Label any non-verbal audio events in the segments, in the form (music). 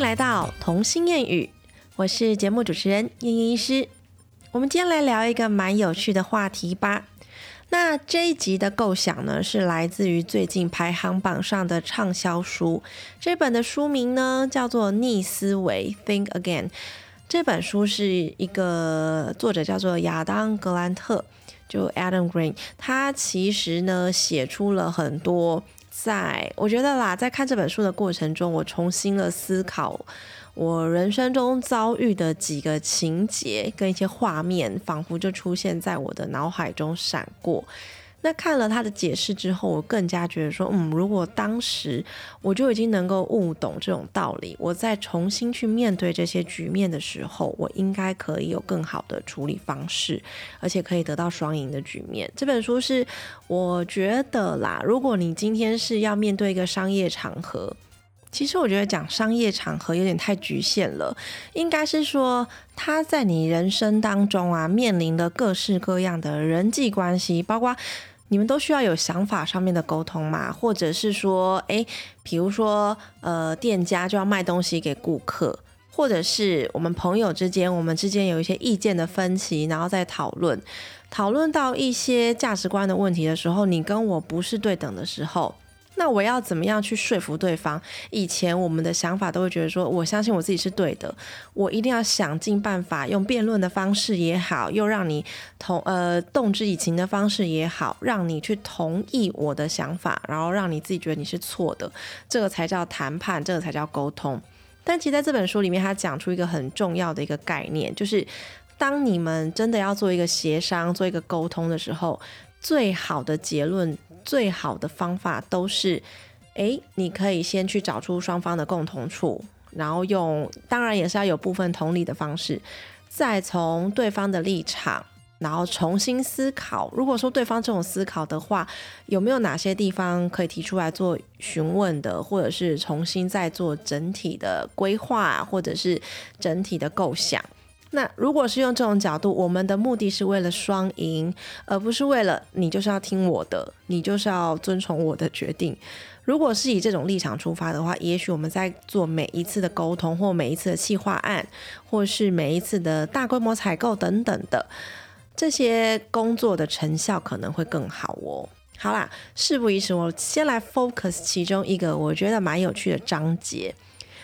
来到童心谚语，我是节目主持人燕燕医师。我们今天来聊一个蛮有趣的话题吧。那这一集的构想呢，是来自于最近排行榜上的畅销书。这本的书名呢，叫做《逆思维》（Think Again）。这本书是一个作者叫做亚当·格兰特，就 Adam Green。他其实呢，写出了很多。在我觉得啦，在看这本书的过程中，我重新了思考我人生中遭遇的几个情节跟一些画面，仿佛就出现在我的脑海中闪过。那看了他的解释之后，我更加觉得说，嗯，如果当时我就已经能够悟懂这种道理，我再重新去面对这些局面的时候，我应该可以有更好的处理方式，而且可以得到双赢的局面。这本书是我觉得啦，如果你今天是要面对一个商业场合，其实我觉得讲商业场合有点太局限了，应该是说他在你人生当中啊，面临的各式各样的人际关系，包括。你们都需要有想法上面的沟通嘛，或者是说，诶，比如说，呃，店家就要卖东西给顾客，或者是我们朋友之间，我们之间有一些意见的分歧，然后再讨论，讨论到一些价值观的问题的时候，你跟我不是对等的时候。那我要怎么样去说服对方？以前我们的想法都会觉得说，我相信我自己是对的，我一定要想尽办法用辩论的方式也好，又让你同呃动之以情的方式也好，让你去同意我的想法，然后让你自己觉得你是错的，这个才叫谈判，这个才叫沟通。但其实在这本书里面，他讲出一个很重要的一个概念，就是当你们真的要做一个协商、做一个沟通的时候，最好的结论。最好的方法都是，哎，你可以先去找出双方的共同处，然后用，当然也是要有部分同理的方式，再从对方的立场，然后重新思考。如果说对方这种思考的话，有没有哪些地方可以提出来做询问的，或者是重新再做整体的规划，或者是整体的构想？那如果是用这种角度，我们的目的是为了双赢，而不是为了你就是要听我的，你就是要遵从我的决定。如果是以这种立场出发的话，也许我们在做每一次的沟通，或每一次的企划案，或是每一次的大规模采购等等的这些工作的成效可能会更好哦。好啦，事不宜迟，我先来 focus 其中一个我觉得蛮有趣的章节。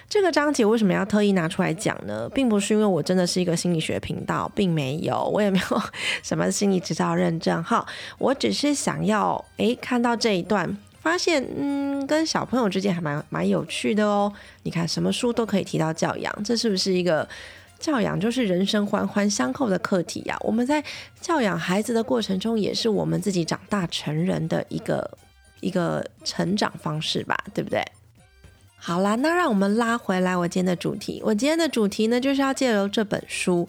这个章节为什么要特意拿出来讲呢？并不是因为我真的是一个心理学频道，并没有，我也没有 (laughs) 什么心理执照认证哈。我只是想要诶看到这一段，发现嗯，跟小朋友之间还蛮蛮有趣的哦。你看，什么书都可以提到教养，这是不是一个教养就是人生环环相扣的课题呀？我们在教养孩子的过程中，也是我们自己长大成人的一个一个成长方式吧，对不对？好啦，那让我们拉回来我今天的主题。我今天的主题呢，就是要借由这本书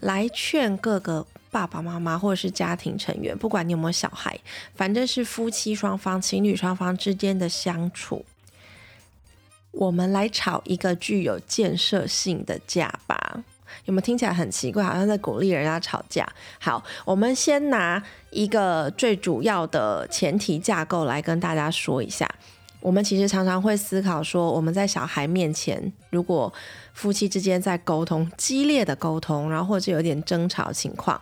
来劝各个爸爸妈妈或者是家庭成员，不管你有没有小孩，反正是夫妻双方、情侣双方之间的相处，我们来吵一个具有建设性的架吧。有没有听起来很奇怪，好像在鼓励人家吵架？好，我们先拿一个最主要的前提架构来跟大家说一下。我们其实常常会思考说，我们在小孩面前，如果夫妻之间在沟通激烈的沟通，然后或者有点争吵情况，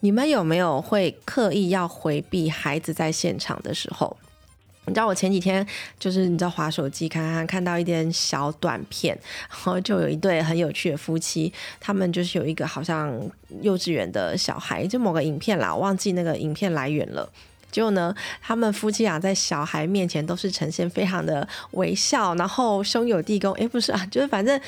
你们有没有会刻意要回避孩子在现场的时候？你知道我前几天就是你知道滑手机看看看到一点小短片，然后就有一对很有趣的夫妻，他们就是有一个好像幼稚园的小孩，就某个影片啦，我忘记那个影片来源了。结果呢，他们夫妻俩在小孩面前都是呈现非常的微笑，然后兄友弟恭。哎，不是啊，(laughs) 就是反正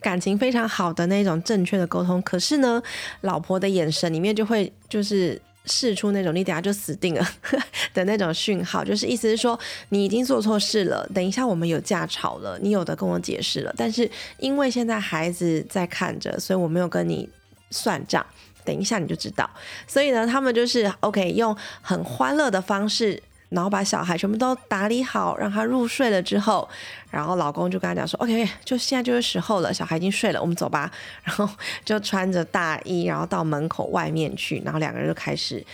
感情非常好的那种正确的沟通。可是呢，老婆的眼神里面就会就是试出那种你等下就死定了 (laughs) 的那种讯号，就是意思是说你已经做错事了，等一下我们有架吵了，你有的跟我解释了，但是因为现在孩子在看着，所以我没有跟你算账。等一下你就知道，所以呢，他们就是 OK，用很欢乐的方式，然后把小孩全部都打理好，让他入睡了之后，然后老公就跟他讲说：“OK，就现在就是时候了，小孩已经睡了，我们走吧。(laughs) ”然后就穿着大衣，然后到门口外面去，然后两个人就开始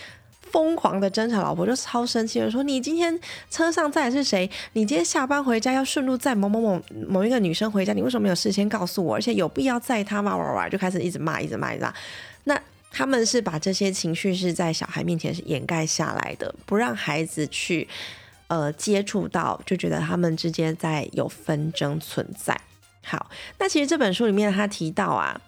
疯狂的争吵，老婆就超生气的说：“你今天车上载的是谁？你今天下班回家要顺路载某某某某一个女生回家，你为什么没有事先告诉我？而且有必要载她吗？”哇哇就开始一直骂，一直骂，一直骂。那他们是把这些情绪是在小孩面前是掩盖下来的，不让孩子去呃接触到，就觉得他们之间在有纷争存在。好，那其实这本书里面他提到啊，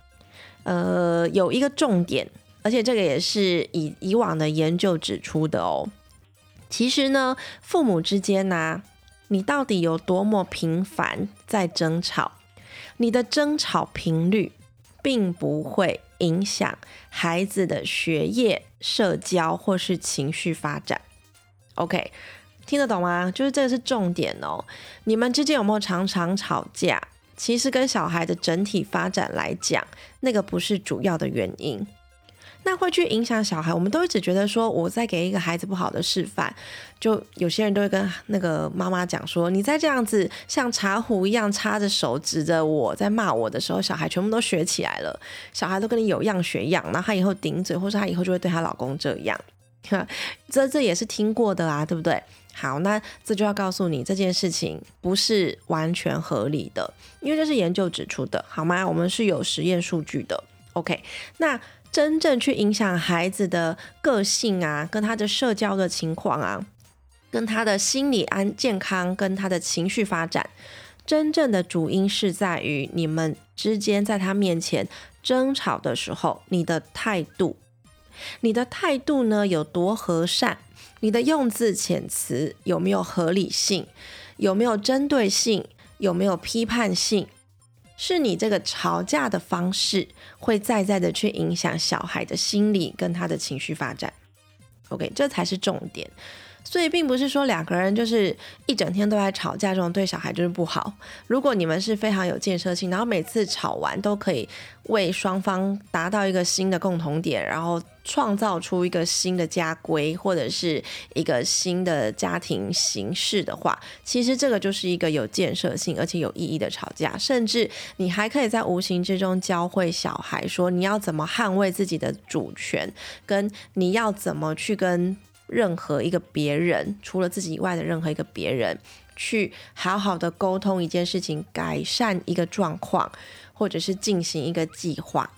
呃，有一个重点。而且这个也是以以往的研究指出的哦。其实呢，父母之间呢，你到底有多么频繁在争吵，你的争吵频率并不会影响孩子的学业、社交或是情绪发展。OK，听得懂吗？就是这个是重点哦。你们之间有没有常常吵架？其实跟小孩的整体发展来讲，那个不是主要的原因。那会去影响小孩，我们都一直觉得说我在给一个孩子不好的示范，就有些人都会跟那个妈妈讲说，你在这样子像茶壶一样插着手指着我在骂我的时候，小孩全部都学起来了，小孩都跟你有样学样，然后他以后顶嘴，或者他以后就会对他老公这样，这这也是听过的啊，对不对？好，那这就要告诉你这件事情不是完全合理的，因为这是研究指出的，好吗？我们是有实验数据的。OK，那。真正去影响孩子的个性啊，跟他的社交的情况啊，跟他的心理安健康，跟他的情绪发展，真正的主因是在于你们之间在他面前争吵的时候，你的态度，你的态度呢有多和善，你的用字遣词有没有合理性，有没有针对性，有没有批判性。是你这个吵架的方式会再再的去影响小孩的心理跟他的情绪发展，OK，这才是重点。所以并不是说两个人就是一整天都在吵架，这种对小孩就是不好。如果你们是非常有建设性，然后每次吵完都可以为双方达到一个新的共同点，然后创造出一个新的家规或者是一个新的家庭形式的话，其实这个就是一个有建设性而且有意义的吵架。甚至你还可以在无形之中教会小孩说，你要怎么捍卫自己的主权，跟你要怎么去跟。任何一个别人，除了自己以外的任何一个别人，去好好的沟通一件事情，改善一个状况，或者是进行一个计划，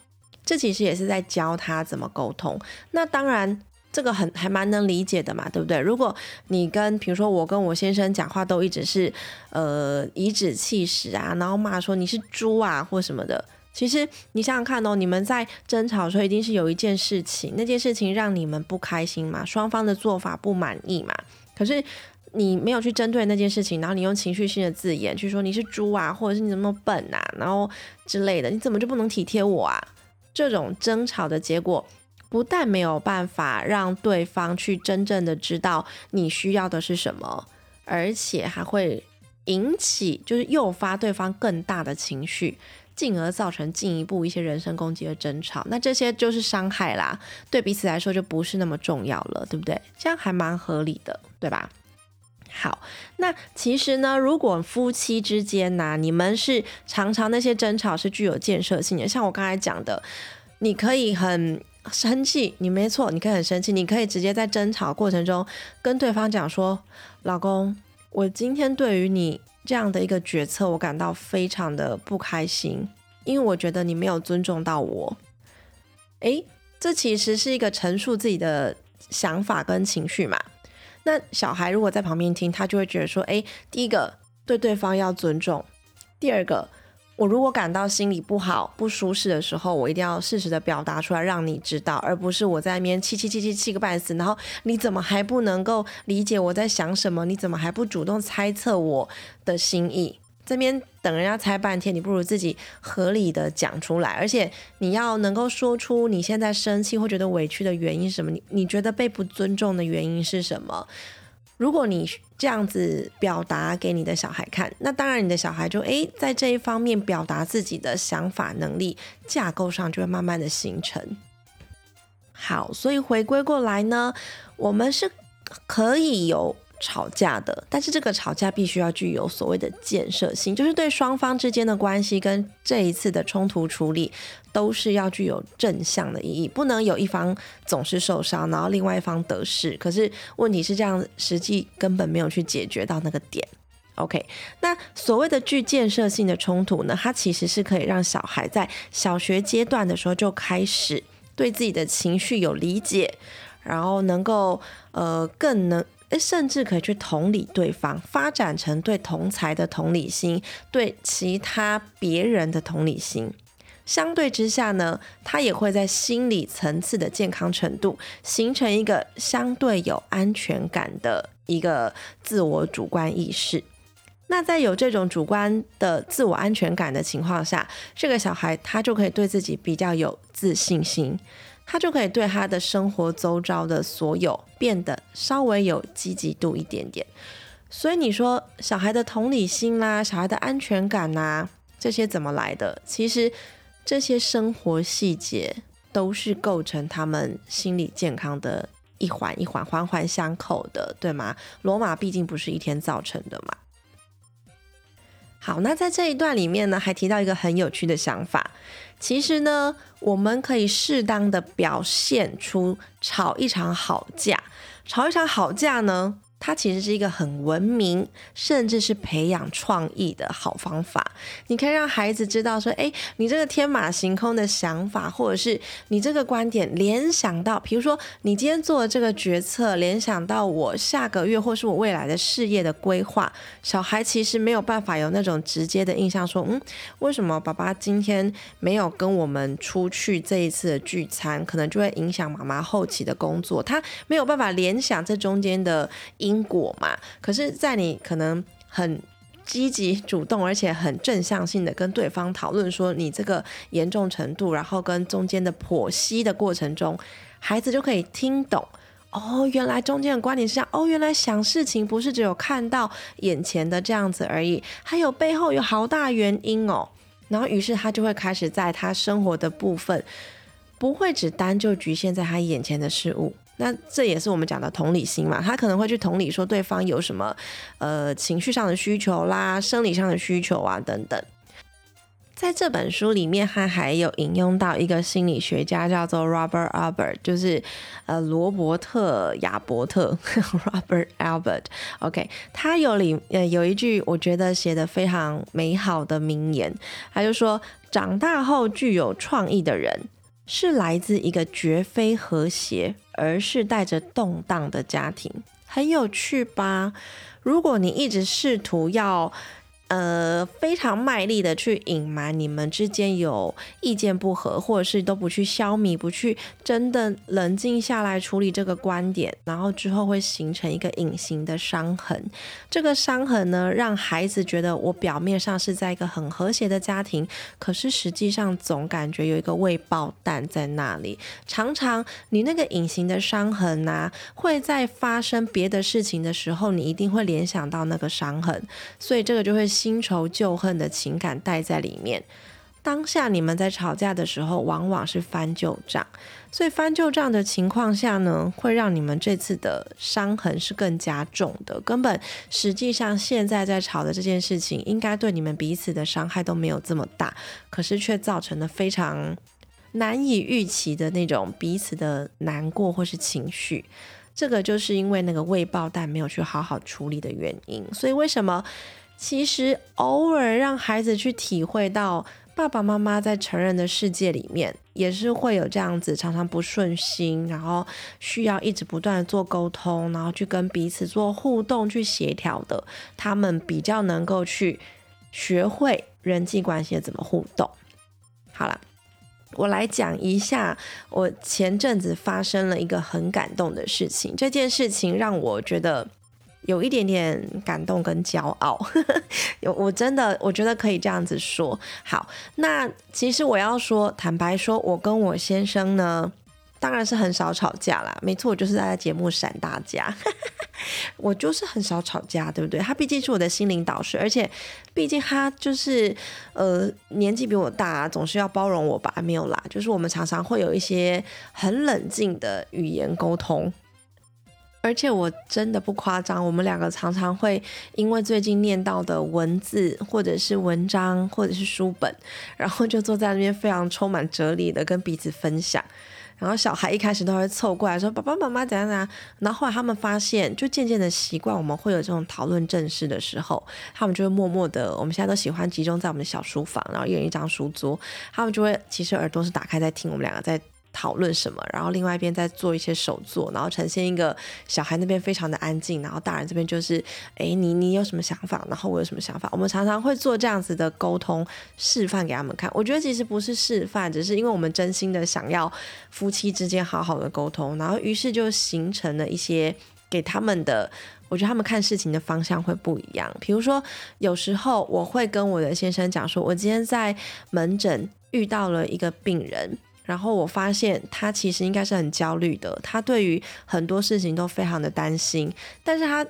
这其实也是在教他怎么沟通。那当然，这个很还蛮能理解的嘛，对不对？如果你跟，比如说我跟我先生讲话，都一直是呃颐指气使啊，然后骂说你是猪啊或什么的。其实你想想看哦，你们在争吵的时候，一定是有一件事情，那件事情让你们不开心嘛，双方的做法不满意嘛。可是你没有去针对那件事情，然后你用情绪性的字眼去说你是猪啊，或者是你怎么笨啊，然后之类的，你怎么就不能体贴我啊？这种争吵的结果，不但没有办法让对方去真正的知道你需要的是什么，而且还会引起，就是诱发对方更大的情绪。进而造成进一步一些人身攻击的争吵，那这些就是伤害啦，对彼此来说就不是那么重要了，对不对？这样还蛮合理的，对吧？好，那其实呢，如果夫妻之间呢，你们是常常那些争吵是具有建设性的，像我刚才讲的，你可以很生气，你没错，你可以很生气，你可以直接在争吵过程中跟对方讲说，老公，我今天对于你。这样的一个决策，我感到非常的不开心，因为我觉得你没有尊重到我。诶，这其实是一个陈述自己的想法跟情绪嘛。那小孩如果在旁边听，他就会觉得说：诶，第一个对对方要尊重，第二个。我如果感到心里不好、不舒适的时候，我一定要适时的表达出来，让你知道，而不是我在那边气气气气气个半死。然后你怎么还不能够理解我在想什么？你怎么还不主动猜测我的心意？这边等人家猜半天，你不如自己合理的讲出来。而且你要能够说出你现在生气或觉得委屈的原因是什么？你你觉得被不尊重的原因是什么？如果你这样子表达给你的小孩看，那当然你的小孩就诶，在这一方面表达自己的想法能力架构上就会慢慢的形成。好，所以回归过来呢，我们是可以有吵架的，但是这个吵架必须要具有所谓的建设性，就是对双方之间的关系跟这一次的冲突处理都是要具有正向的意义，不能有一方总是受伤，然后另外一方得势。可是问题是这样，实际根本没有去解决到那个点。OK，那所谓的具建设性的冲突呢，它其实是可以让小孩在小学阶段的时候就开始对自己的情绪有理解，然后能够呃更能。甚至可以去同理对方，发展成对同才的同理心，对其他别人的同理心。相对之下呢，他也会在心理层次的健康程度，形成一个相对有安全感的一个自我主观意识。那在有这种主观的自我安全感的情况下，这个小孩他就可以对自己比较有自信心。他就可以对他的生活周遭的所有变得稍微有积极度一点点，所以你说小孩的同理心啦，小孩的安全感呐，这些怎么来的？其实这些生活细节都是构成他们心理健康的一环一环环环相扣的，对吗？罗马毕竟不是一天造成的嘛。好，那在这一段里面呢，还提到一个很有趣的想法。其实呢，我们可以适当的表现出吵一场好架，吵一场好架呢。它其实是一个很文明，甚至是培养创意的好方法。你可以让孩子知道说，哎，你这个天马行空的想法，或者是你这个观点联想到，比如说你今天做的这个决策，联想到我下个月或是我未来的事业的规划。小孩其实没有办法有那种直接的印象，说，嗯，为什么爸爸今天没有跟我们出去这一次的聚餐，可能就会影响妈妈后期的工作。他没有办法联想这中间的因。因果嘛，可是，在你可能很积极主动，而且很正向性的跟对方讨论说你这个严重程度，然后跟中间的剖析的过程中，孩子就可以听懂哦，原来中间的观点是这样，哦，原来想事情不是只有看到眼前的这样子而已，还有背后有好大原因哦，然后于是他就会开始在他生活的部分，不会只单就局限在他眼前的事物。那这也是我们讲的同理心嘛，他可能会去同理说对方有什么呃情绪上的需求啦、生理上的需求啊等等。在这本书里面，他还有引用到一个心理学家叫做 Robert Albert，就是呃罗伯特亚伯特 (laughs) Robert Albert。OK，他有里呃有一句我觉得写的非常美好的名言，他就说：长大后具有创意的人。是来自一个绝非和谐，而是带着动荡的家庭，很有趣吧？如果你一直试图要。呃，非常卖力的去隐瞒你们之间有意见不合，或者是都不去消弭，不去真的冷静下来处理这个观点，然后之后会形成一个隐形的伤痕。这个伤痕呢，让孩子觉得我表面上是在一个很和谐的家庭，可是实际上总感觉有一个未爆弹在那里。常常你那个隐形的伤痕呐，会在发生别的事情的时候，你一定会联想到那个伤痕，所以这个就会。新仇旧恨的情感带在里面，当下你们在吵架的时候，往往是翻旧账，所以翻旧账的情况下呢，会让你们这次的伤痕是更加重的。根本实际上现在在吵的这件事情，应该对你们彼此的伤害都没有这么大，可是却造成了非常难以预期的那种彼此的难过或是情绪。这个就是因为那个未爆弹没有去好好处理的原因。所以为什么？其实偶尔让孩子去体会到爸爸妈妈在成人的世界里面，也是会有这样子常常不顺心，然后需要一直不断的做沟通，然后去跟彼此做互动、去协调的，他们比较能够去学会人际关系怎么互动。好了，我来讲一下我前阵子发生了一个很感动的事情，这件事情让我觉得。有一点点感动跟骄傲，(laughs) 有我真的我觉得可以这样子说。好，那其实我要说，坦白说，我跟我先生呢，当然是很少吵架啦。没错，我就是在节目闪大家，(laughs) 我就是很少吵架，对不对？他毕竟是我的心灵导师，而且毕竟他就是呃年纪比我大，总是要包容我吧？没有啦，就是我们常常会有一些很冷静的语言沟通。而且我真的不夸张，我们两个常常会因为最近念到的文字，或者是文章，或者是书本，然后就坐在那边非常充满哲理的跟彼此分享。然后小孩一开始都会凑过来说：“爸爸妈妈怎样怎样。”然后后来他们发现，就渐渐的习惯我们会有这种讨论正事的时候，他们就会默默的，我们现在都喜欢集中在我们的小书房，然后一人一张书桌，他们就会其实耳朵是打开在听我们两个在。讨论什么，然后另外一边在做一些手作，然后呈现一个小孩那边非常的安静，然后大人这边就是，哎，你你有什么想法，然后我有什么想法，我们常常会做这样子的沟通示范给他们看。我觉得其实不是示范，只是因为我们真心的想要夫妻之间好好的沟通，然后于是就形成了一些给他们的，我觉得他们看事情的方向会不一样。比如说，有时候我会跟我的先生讲说，我今天在门诊遇到了一个病人。然后我发现他其实应该是很焦虑的，他对于很多事情都非常的担心，但是他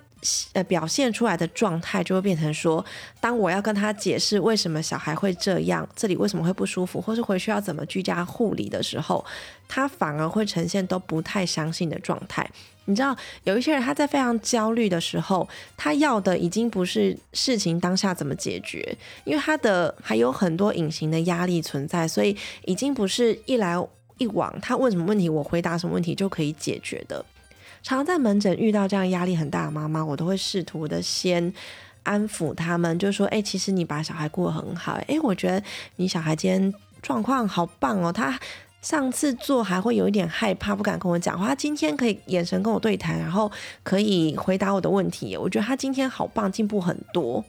呃表现出来的状态就会变成说，当我要跟他解释为什么小孩会这样，这里为什么会不舒服，或是回去要怎么居家护理的时候，他反而会呈现都不太相信的状态。你知道，有一些人他在非常焦虑的时候，他要的已经不是事情当下怎么解决，因为他的还有很多隐形的压力存在，所以已经不是一来一往，他问什么问题，我回答什么问题就可以解决的。常在门诊遇到这样压力很大的妈妈，我都会试图的先安抚他们，就说：“哎，其实你把小孩过得很好，哎，我觉得你小孩今天状况好棒哦，他。”上次做还会有一点害怕，不敢跟我讲话。他今天可以眼神跟我对谈，然后可以回答我的问题。我觉得他今天好棒，进步很多。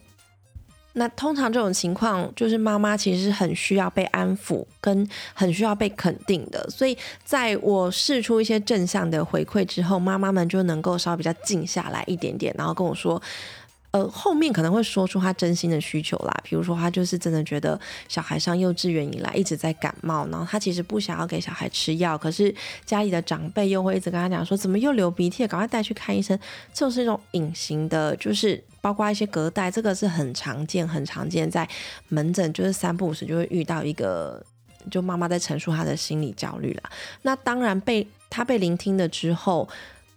那通常这种情况，就是妈妈其实是很需要被安抚，跟很需要被肯定的。所以在我试出一些正向的回馈之后，妈妈们就能够稍微比较静下来一点点，然后跟我说。呃，后面可能会说出他真心的需求啦，比如说他就是真的觉得小孩上幼稚园以来一直在感冒，然后他其实不想要给小孩吃药，可是家里的长辈又会一直跟他讲说，怎么又流鼻涕，赶快带去看医生。这就是一种隐形的，就是包括一些隔代，这个是很常见、很常见，在门诊就是三不五时就会遇到一个，就妈妈在陈述她的心理焦虑了。那当然被他被聆听了之后。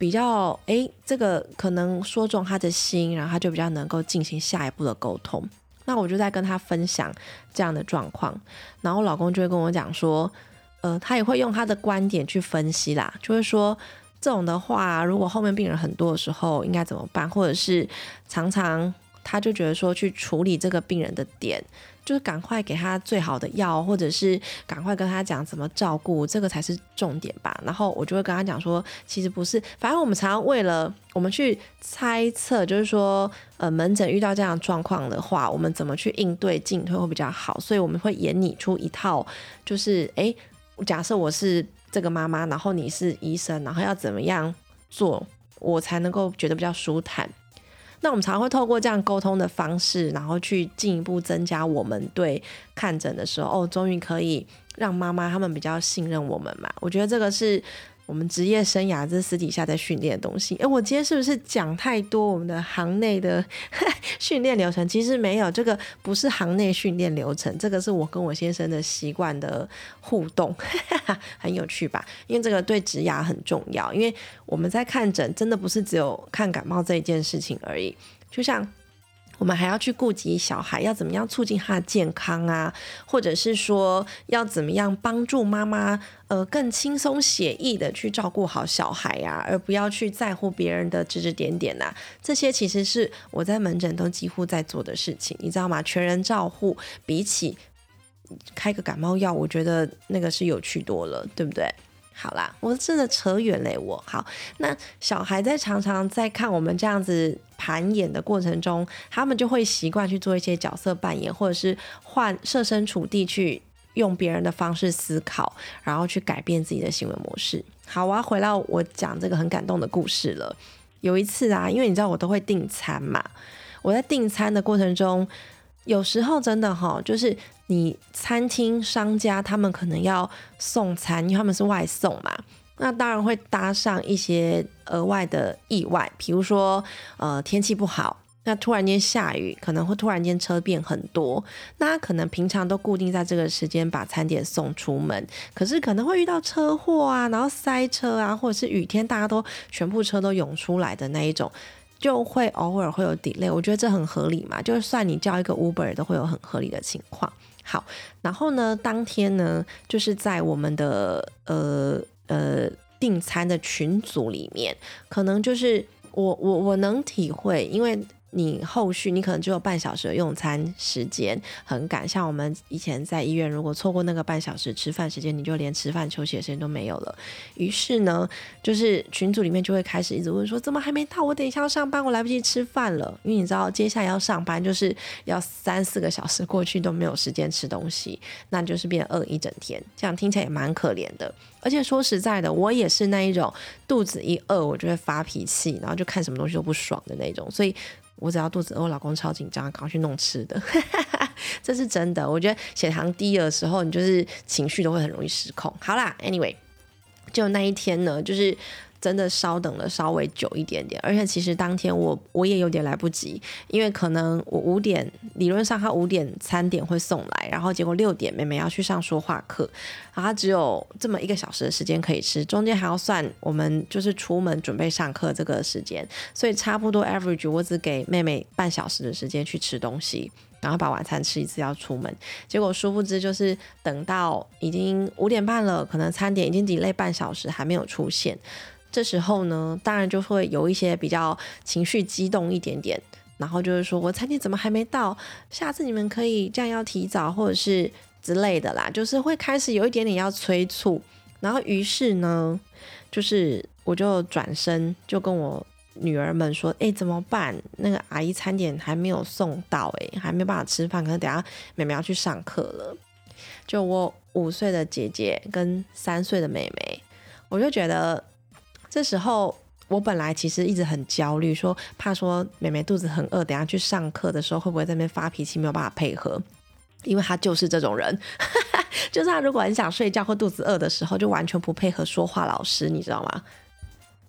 比较哎，这个可能说中他的心，然后他就比较能够进行下一步的沟通。那我就在跟他分享这样的状况，然后老公就会跟我讲说，呃，他也会用他的观点去分析啦，就会说这种的话，如果后面病人很多的时候应该怎么办，或者是常常他就觉得说去处理这个病人的点。就是赶快给他最好的药，或者是赶快跟他讲怎么照顾，这个才是重点吧。然后我就会跟他讲说，其实不是，反正我们常常为了我们去猜测，就是说，呃，门诊遇到这样状况的话，我们怎么去应对进退会比较好。所以我们会演拟出一套，就是哎，假设我是这个妈妈，然后你是医生，然后要怎么样做，我才能够觉得比较舒坦。那我们常会透过这样沟通的方式，然后去进一步增加我们对看诊的时候，哦，终于可以让妈妈他们比较信任我们嘛。我觉得这个是。我们职业生涯这私底下在训练的东西。哎，我今天是不是讲太多我们的行内的 (laughs) 训练流程？其实没有，这个不是行内训练流程，这个是我跟我先生的习惯的互动，(laughs) 很有趣吧？因为这个对职牙很重要，因为我们在看诊，真的不是只有看感冒这一件事情而已，就像。我们还要去顾及小孩，要怎么样促进他的健康啊？或者是说，要怎么样帮助妈妈，呃，更轻松写意的去照顾好小孩呀，而不要去在乎别人的指指点点呐。这些其实是我在门诊都几乎在做的事情，你知道吗？全人照护比起开个感冒药，我觉得那个是有趣多了，对不对？好啦，我真的扯远嘞，我好。那小孩在常常在看我们这样子盘演的过程中，他们就会习惯去做一些角色扮演，或者是换设身处地去用别人的方式思考，然后去改变自己的行为模式。好，我要回到我讲这个很感动的故事了。有一次啊，因为你知道我都会订餐嘛，我在订餐的过程中，有时候真的哈，就是。你餐厅商家他们可能要送餐，因为他们是外送嘛，那当然会搭上一些额外的意外，比如说呃天气不好，那突然间下雨，可能会突然间车变很多，那可能平常都固定在这个时间把餐点送出门，可是可能会遇到车祸啊，然后塞车啊，或者是雨天大家都全部车都涌出来的那一种，就会偶尔会有 delay。我觉得这很合理嘛，就算你叫一个 Uber 都会有很合理的情况。好，然后呢，当天呢，就是在我们的呃呃订餐的群组里面，可能就是我我我能体会，因为。你后续你可能只有半小时的用餐时间，很赶。像我们以前在医院，如果错过那个半小时吃饭时间，你就连吃饭休息的时间都没有了。于是呢，就是群组里面就会开始一直问说，怎么还没到？我等一下要上班，我来不及吃饭了。因为你知道，接下来要上班就是要三四个小时过去都没有时间吃东西，那就是变饿一整天。这样听起来也蛮可怜的。而且说实在的，我也是那一种肚子一饿我就会发脾气，然后就看什么东西都不爽的那种，所以。我只要肚子饿，我老公超紧张，赶快去弄吃的，(laughs) 这是真的。我觉得血糖低的时候，你就是情绪都会很容易失控。好啦，Anyway，就那一天呢，就是。真的稍等了稍微久一点点，而且其实当天我我也有点来不及，因为可能我五点理论上他五点餐点会送来，然后结果六点妹妹要去上说话课，然后只有这么一个小时的时间可以吃，中间还要算我们就是出门准备上课这个时间，所以差不多 average 我只给妹妹半小时的时间去吃东西，然后把晚餐吃一次要出门，结果殊不知就是等到已经五点半了，可能餐点已经 delay 半小时还没有出现。这时候呢，当然就会有一些比较情绪激动一点点，然后就是说我餐点怎么还没到？下次你们可以这样要提早或者是之类的啦，就是会开始有一点点要催促。然后于是呢，就是我就转身就跟我女儿们说：“哎，怎么办？那个阿姨餐点还没有送到，哎，还没办法吃饭，可能等下妹妹要去上课了。”就我五岁的姐姐跟三岁的妹妹，我就觉得。这时候，我本来其实一直很焦虑，说怕说妹妹肚子很饿，等下去上课的时候会不会在那边发脾气，没有办法配合，因为她就是这种人，(laughs) 就是她如果很想睡觉或肚子饿的时候，就完全不配合说话老师，你知道吗？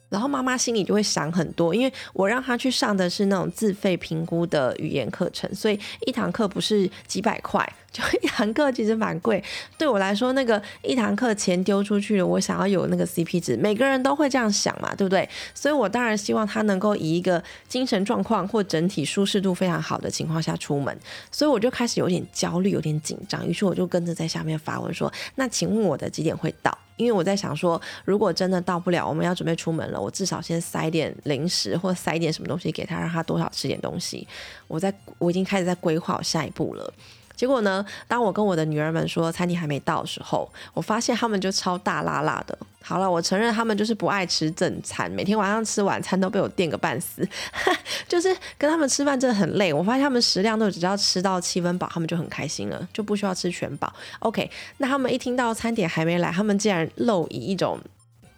然后妈妈心里就会想很多，因为我让她去上的是那种自费评估的语言课程，所以一堂课不是几百块，就一堂课其实蛮贵。对我来说，那个一堂课钱丢出去了，我想要有那个 CP 值，每个人都会这样想嘛，对不对？所以我当然希望他能够以一个精神状况或整体舒适度非常好的情况下出门，所以我就开始有点焦虑，有点紧张，于是我就跟着在下面发文说：“那请问我的几点会到？”因为我在想说，如果真的到不了，我们要准备出门了，我至少先塞点零食或塞点什么东西给他，让他多少吃点东西。我在我已经开始在规划我下一步了。结果呢？当我跟我的女儿们说餐厅还没到的时候，我发现他们就超大拉拉的。好了，我承认他们就是不爱吃正餐，每天晚上吃晚餐都被我垫个半死，(laughs) 就是跟他们吃饭真的很累。我发现他们食量都只要吃到七分饱，他们就很开心了，就不需要吃全饱。OK，那他们一听到餐点还没来，他们竟然露以一种。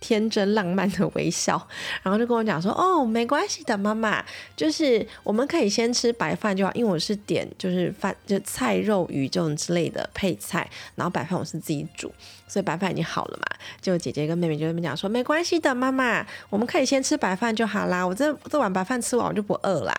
天真浪漫的微笑，(laughs) 然后就跟我讲说：“哦，没关系的，妈妈，就是我们可以先吃白饭就好，因为我是点就是饭就菜肉鱼这种之类的配菜，然后白饭我是自己煮，所以白饭已经好了嘛。就姐姐跟妹妹就那边讲说：没关系的，妈妈，我们可以先吃白饭就好啦。我这这碗白饭吃完我就不饿啦。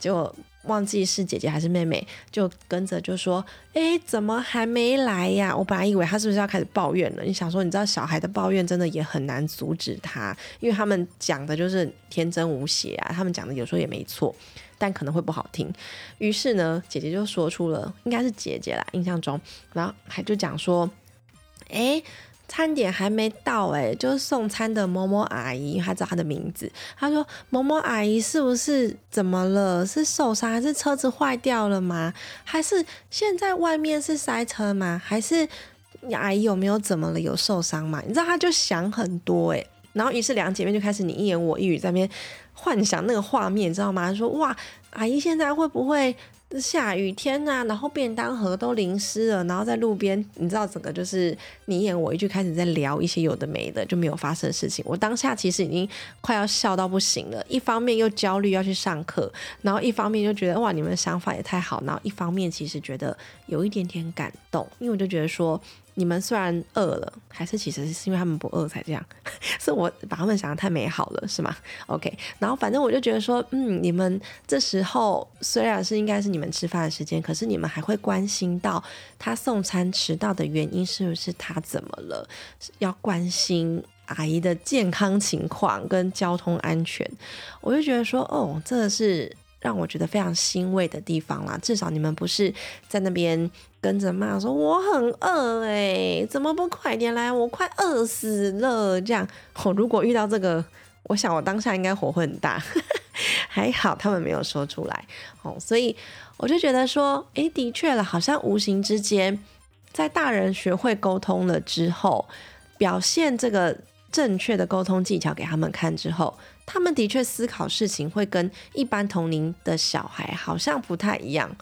就。忘记是姐姐还是妹妹，就跟着就说：“哎，怎么还没来呀？”我本来以为他是不是要开始抱怨了。你想说，你知道小孩的抱怨真的也很难阻止他，因为他们讲的就是天真无邪啊。他们讲的有时候也没错，但可能会不好听。于是呢，姐姐就说出了，应该是姐姐啦，印象中，然后还就讲说：“哎。”餐点还没到哎，就是送餐的某某阿姨，她知道她的名字。她说：“某某阿姨是不是怎么了？是受伤还是车子坏掉了吗？还是现在外面是塞车吗？还是阿姨有没有怎么了？有受伤吗？”你知道，她就想很多哎。然后于是两姐妹就开始你一言我一语在那边幻想那个画面，你知道吗？说：“哇，阿姨现在会不会？”下雨天呐，然后便当盒都淋湿了，然后在路边，你知道整个就是你演我一句开始在聊一些有的没的，就没有发生的事情。我当下其实已经快要笑到不行了，一方面又焦虑要去上课，然后一方面就觉得哇，你们的想法也太好，然后一方面其实觉得有一点点感动，因为我就觉得说。你们虽然饿了，还是其实是因为他们不饿才这样，(laughs) 是我把他们想的太美好了，是吗？OK，然后反正我就觉得说，嗯，你们这时候虽然是应该是你们吃饭的时间，可是你们还会关心到他送餐迟到的原因是不是他怎么了？要关心阿姨的健康情况跟交通安全。我就觉得说，哦，真的是让我觉得非常欣慰的地方啦。至少你们不是在那边跟着骂说我很饿哎，怎么不快点来？我快饿死了。这样，我如果遇到这个。我想我当下应该火会很大，(laughs) 还好他们没有说出来哦，所以我就觉得说，诶，的确了，好像无形之间，在大人学会沟通了之后，表现这个正确的沟通技巧给他们看之后，他们的确思考事情会跟一般同龄的小孩好像不太一样，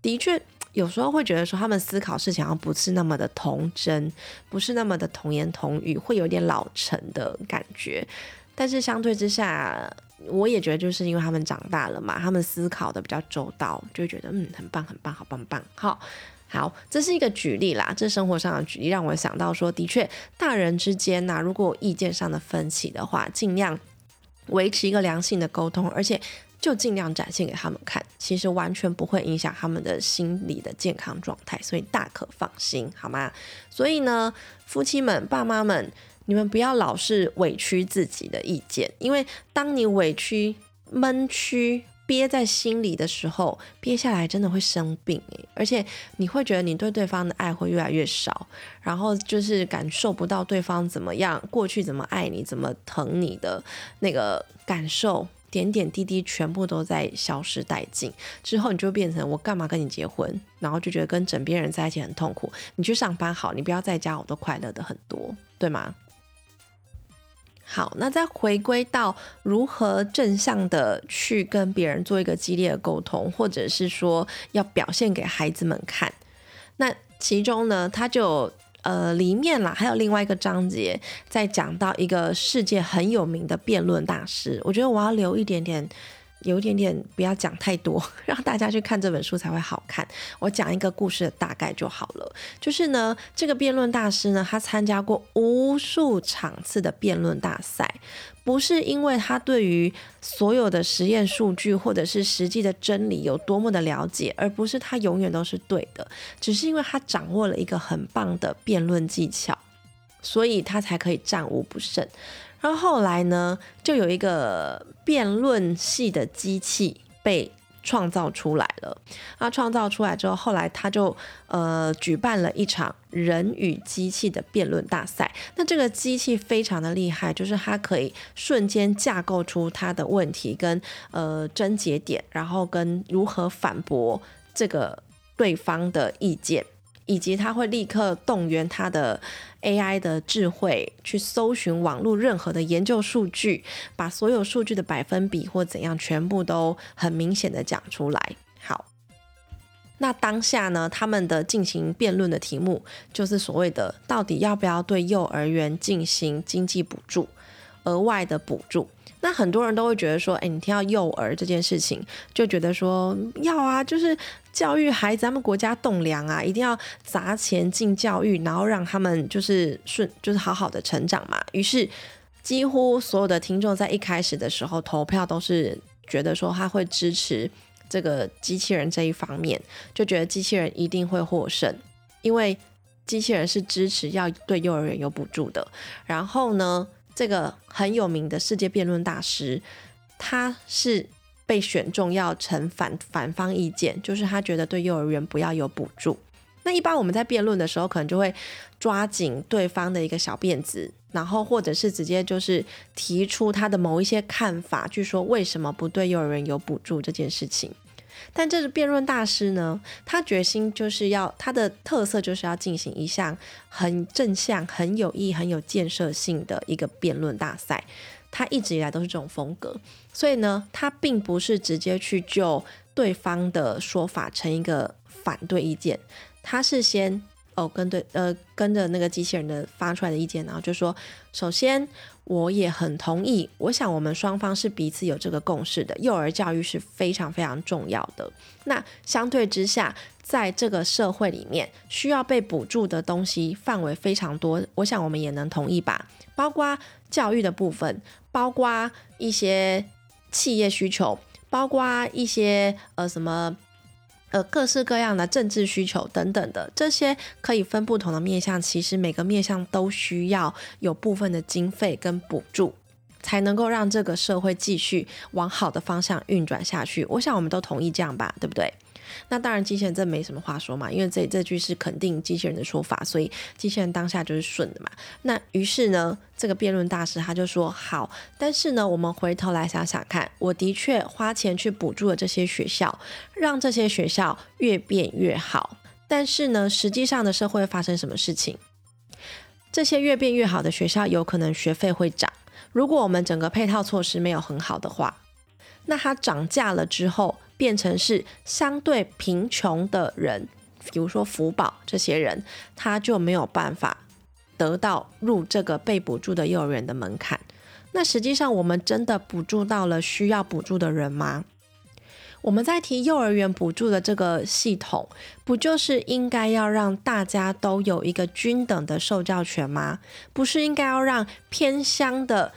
的确有时候会觉得说他们思考事情好像不是那么的童真，不是那么的童言童语，会有点老成的感觉。但是相对之下，我也觉得就是因为他们长大了嘛，他们思考的比较周到，就觉得嗯，很棒，很棒，好棒棒。好，好，这是一个举例啦，这生活上的举例让我想到说，的确，大人之间呐，如果意见上的分歧的话，尽量维持一个良性的沟通，而且就尽量展现给他们看，其实完全不会影响他们的心理的健康状态，所以大可放心，好吗？所以呢，夫妻们、爸妈们。你们不要老是委屈自己的意见，因为当你委屈、闷屈、憋在心里的时候，憋下来真的会生病而且你会觉得你对对方的爱会越来越少，然后就是感受不到对方怎么样，过去怎么爱你、怎么疼你的那个感受，点点滴滴全部都在消失殆尽。之后你就变成我干嘛跟你结婚？然后就觉得跟枕边人在一起很痛苦。你去上班好，你不要在家，我都快乐的很多，对吗？好，那再回归到如何正向的去跟别人做一个激烈的沟通，或者是说要表现给孩子们看。那其中呢，他就呃里面啦，还有另外一个章节在讲到一个世界很有名的辩论大师。我觉得我要留一点点。有一点点不要讲太多，(laughs) 让大家去看这本书才会好看。我讲一个故事的大概就好了。就是呢，这个辩论大师呢，他参加过无数场次的辩论大赛，不是因为他对于所有的实验数据或者是实际的真理有多么的了解，而不是他永远都是对的，只是因为他掌握了一个很棒的辩论技巧，所以他才可以战无不胜。然后后来呢，就有一个辩论系的机器被创造出来了。那创造出来之后，后来他就呃举办了一场人与机器的辩论大赛。那这个机器非常的厉害，就是它可以瞬间架构出它的问题跟呃症结点，然后跟如何反驳这个对方的意见。以及他会立刻动员他的 AI 的智慧去搜寻网络任何的研究数据，把所有数据的百分比或怎样全部都很明显的讲出来。好，那当下呢，他们的进行辩论的题目就是所谓的到底要不要对幼儿园进行经济补助，额外的补助。那很多人都会觉得说，哎，你听到幼儿这件事情，就觉得说要啊，就是教育孩子，咱们国家栋梁啊，一定要砸钱进教育，然后让他们就是顺，就是好好的成长嘛。于是，几乎所有的听众在一开始的时候投票都是觉得说他会支持这个机器人这一方面，就觉得机器人一定会获胜，因为机器人是支持要对幼儿园有补助的。然后呢？这个很有名的世界辩论大师，他是被选中要成反反方意见，就是他觉得对幼儿园不要有补助。那一般我们在辩论的时候，可能就会抓紧对方的一个小辫子，然后或者是直接就是提出他的某一些看法，据说为什么不对幼儿园有补助这件事情。但这个辩论大师呢，他决心就是要他的特色就是要进行一项很正向、很有意义、很有建设性的一个辩论大赛。他一直以来都是这种风格，所以呢，他并不是直接去就对方的说法成一个反对意见，他是先。哦，跟对，呃，跟着那个机器人的发出来的意见，然后就说，首先我也很同意，我想我们双方是彼此有这个共识的，幼儿教育是非常非常重要的。那相对之下，在这个社会里面，需要被补助的东西范围非常多，我想我们也能同意吧，包括教育的部分，包括一些。企业需求，包括一些呃什么呃各式各样的政治需求等等的，这些可以分不同的面向。其实每个面向都需要有部分的经费跟补助，才能够让这个社会继续往好的方向运转下去。我想我们都同意这样吧，对不对？那当然，机器人这没什么话说嘛，因为这这句是肯定机器人的说法，所以机器人当下就是顺的嘛。那于是呢，这个辩论大师他就说好，但是呢，我们回头来想想看，我的确花钱去补助了这些学校，让这些学校越变越好，但是呢，实际上的社会发生什么事情？这些越变越好的学校有可能学费会涨，如果我们整个配套措施没有很好的话，那它涨价了之后。变成是相对贫穷的人，比如说福宝这些人，他就没有办法得到入这个被补助的幼儿园的门槛。那实际上，我们真的补助到了需要补助的人吗？我们在提幼儿园补助的这个系统，不就是应该要让大家都有一个均等的受教权吗？不是应该要让偏乡的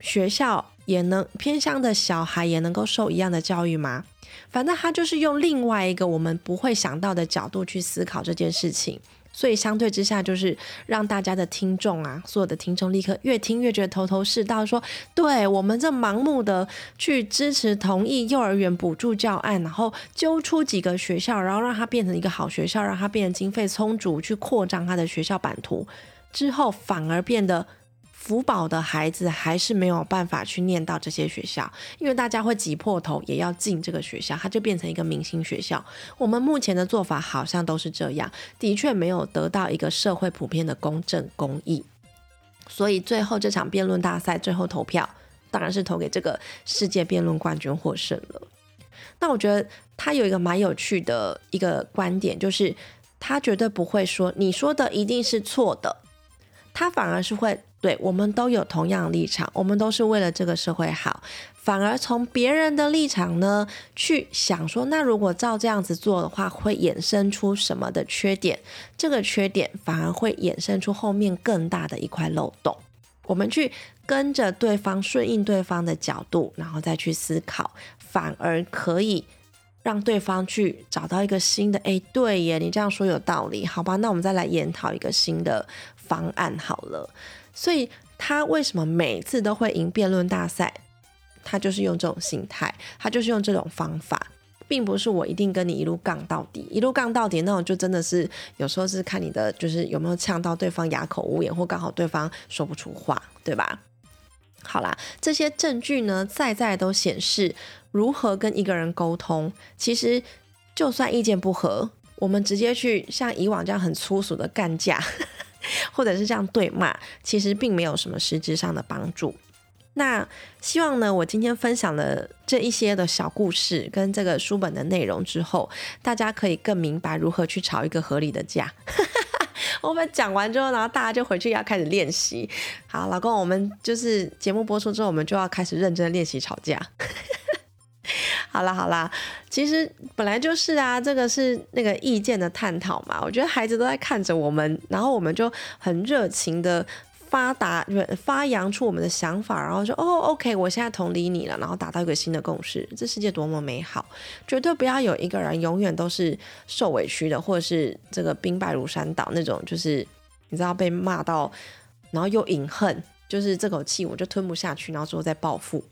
学校也能偏乡的小孩也能够受一样的教育吗？反正他就是用另外一个我们不会想到的角度去思考这件事情，所以相对之下就是让大家的听众啊，所有的听众立刻越听越觉得头头是道，说对我们这盲目的去支持同意幼儿园补助教案，然后揪出几个学校，然后让它变成一个好学校，让它变成经费充足去扩张它的学校版图，之后反而变得。福宝的孩子还是没有办法去念到这些学校，因为大家会挤破头也要进这个学校，它就变成一个明星学校。我们目前的做法好像都是这样，的确没有得到一个社会普遍的公正公义。所以最后这场辩论大赛最后投票，当然是投给这个世界辩论冠军获胜了。那我觉得他有一个蛮有趣的一个观点，就是他绝对不会说你说的一定是错的，他反而是会。对我们都有同样立场，我们都是为了这个社会好，反而从别人的立场呢去想说，那如果照这样子做的话，会衍生出什么的缺点？这个缺点反而会衍生出后面更大的一块漏洞。我们去跟着对方，顺应对方的角度，然后再去思考，反而可以让对方去找到一个新的。哎，对耶，你这样说有道理，好吧？那我们再来研讨一个新的方案好了。所以他为什么每次都会赢辩论大赛？他就是用这种心态，他就是用这种方法，并不是我一定跟你一路杠到底，一路杠到底那种就真的是有时候是看你的就是有没有呛到对方哑口无言，或刚好对方说不出话，对吧？好啦，这些证据呢，在在都显示如何跟一个人沟通。其实就算意见不合，我们直接去像以往这样很粗俗的干架。或者是这样对骂，其实并没有什么实质上的帮助。那希望呢，我今天分享了这一些的小故事跟这个书本的内容之后，大家可以更明白如何去吵一个合理的架。(laughs) 我们讲完之后，然后大家就回去要开始练习。好，老公，我们就是节目播出之后，我们就要开始认真练习吵架。好啦好啦，其实本来就是啊，这个是那个意见的探讨嘛。我觉得孩子都在看着我们，然后我们就很热情的发达发扬出我们的想法，然后说哦，OK，我现在同理你了，然后达到一个新的共识。这世界多么美好，绝对不要有一个人永远都是受委屈的，或者是这个兵败如山倒那种，就是你知道被骂到，然后又隐恨，就是这口气我就吞不下去，然后之后再报复。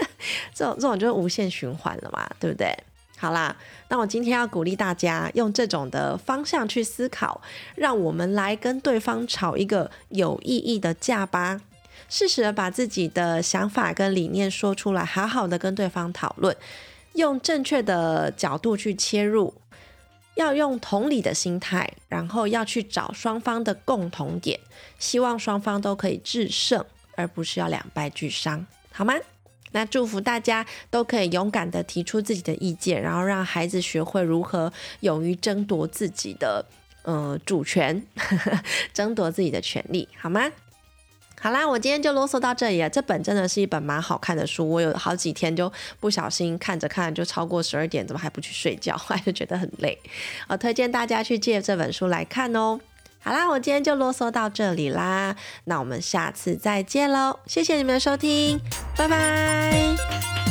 (laughs) 这种这种就是无限循环了嘛，对不对？好啦，那我今天要鼓励大家用这种的方向去思考，让我们来跟对方吵一个有意义的架吧。适时的把自己的想法跟理念说出来，好好的跟对方讨论，用正确的角度去切入，要用同理的心态，然后要去找双方的共同点，希望双方都可以制胜，而不是要两败俱伤，好吗？那祝福大家都可以勇敢的提出自己的意见，然后让孩子学会如何勇于争夺自己的呃主权，(laughs) 争夺自己的权利，好吗？好啦，我今天就啰嗦到这里了。这本真的是一本蛮好看的书，我有好几天就不小心看着看就超过十二点，怎么还不去睡觉？(laughs) 还是觉得很累。我推荐大家去借这本书来看哦。好啦，我今天就啰嗦到这里啦，那我们下次再见喽，谢谢你们的收听，拜拜。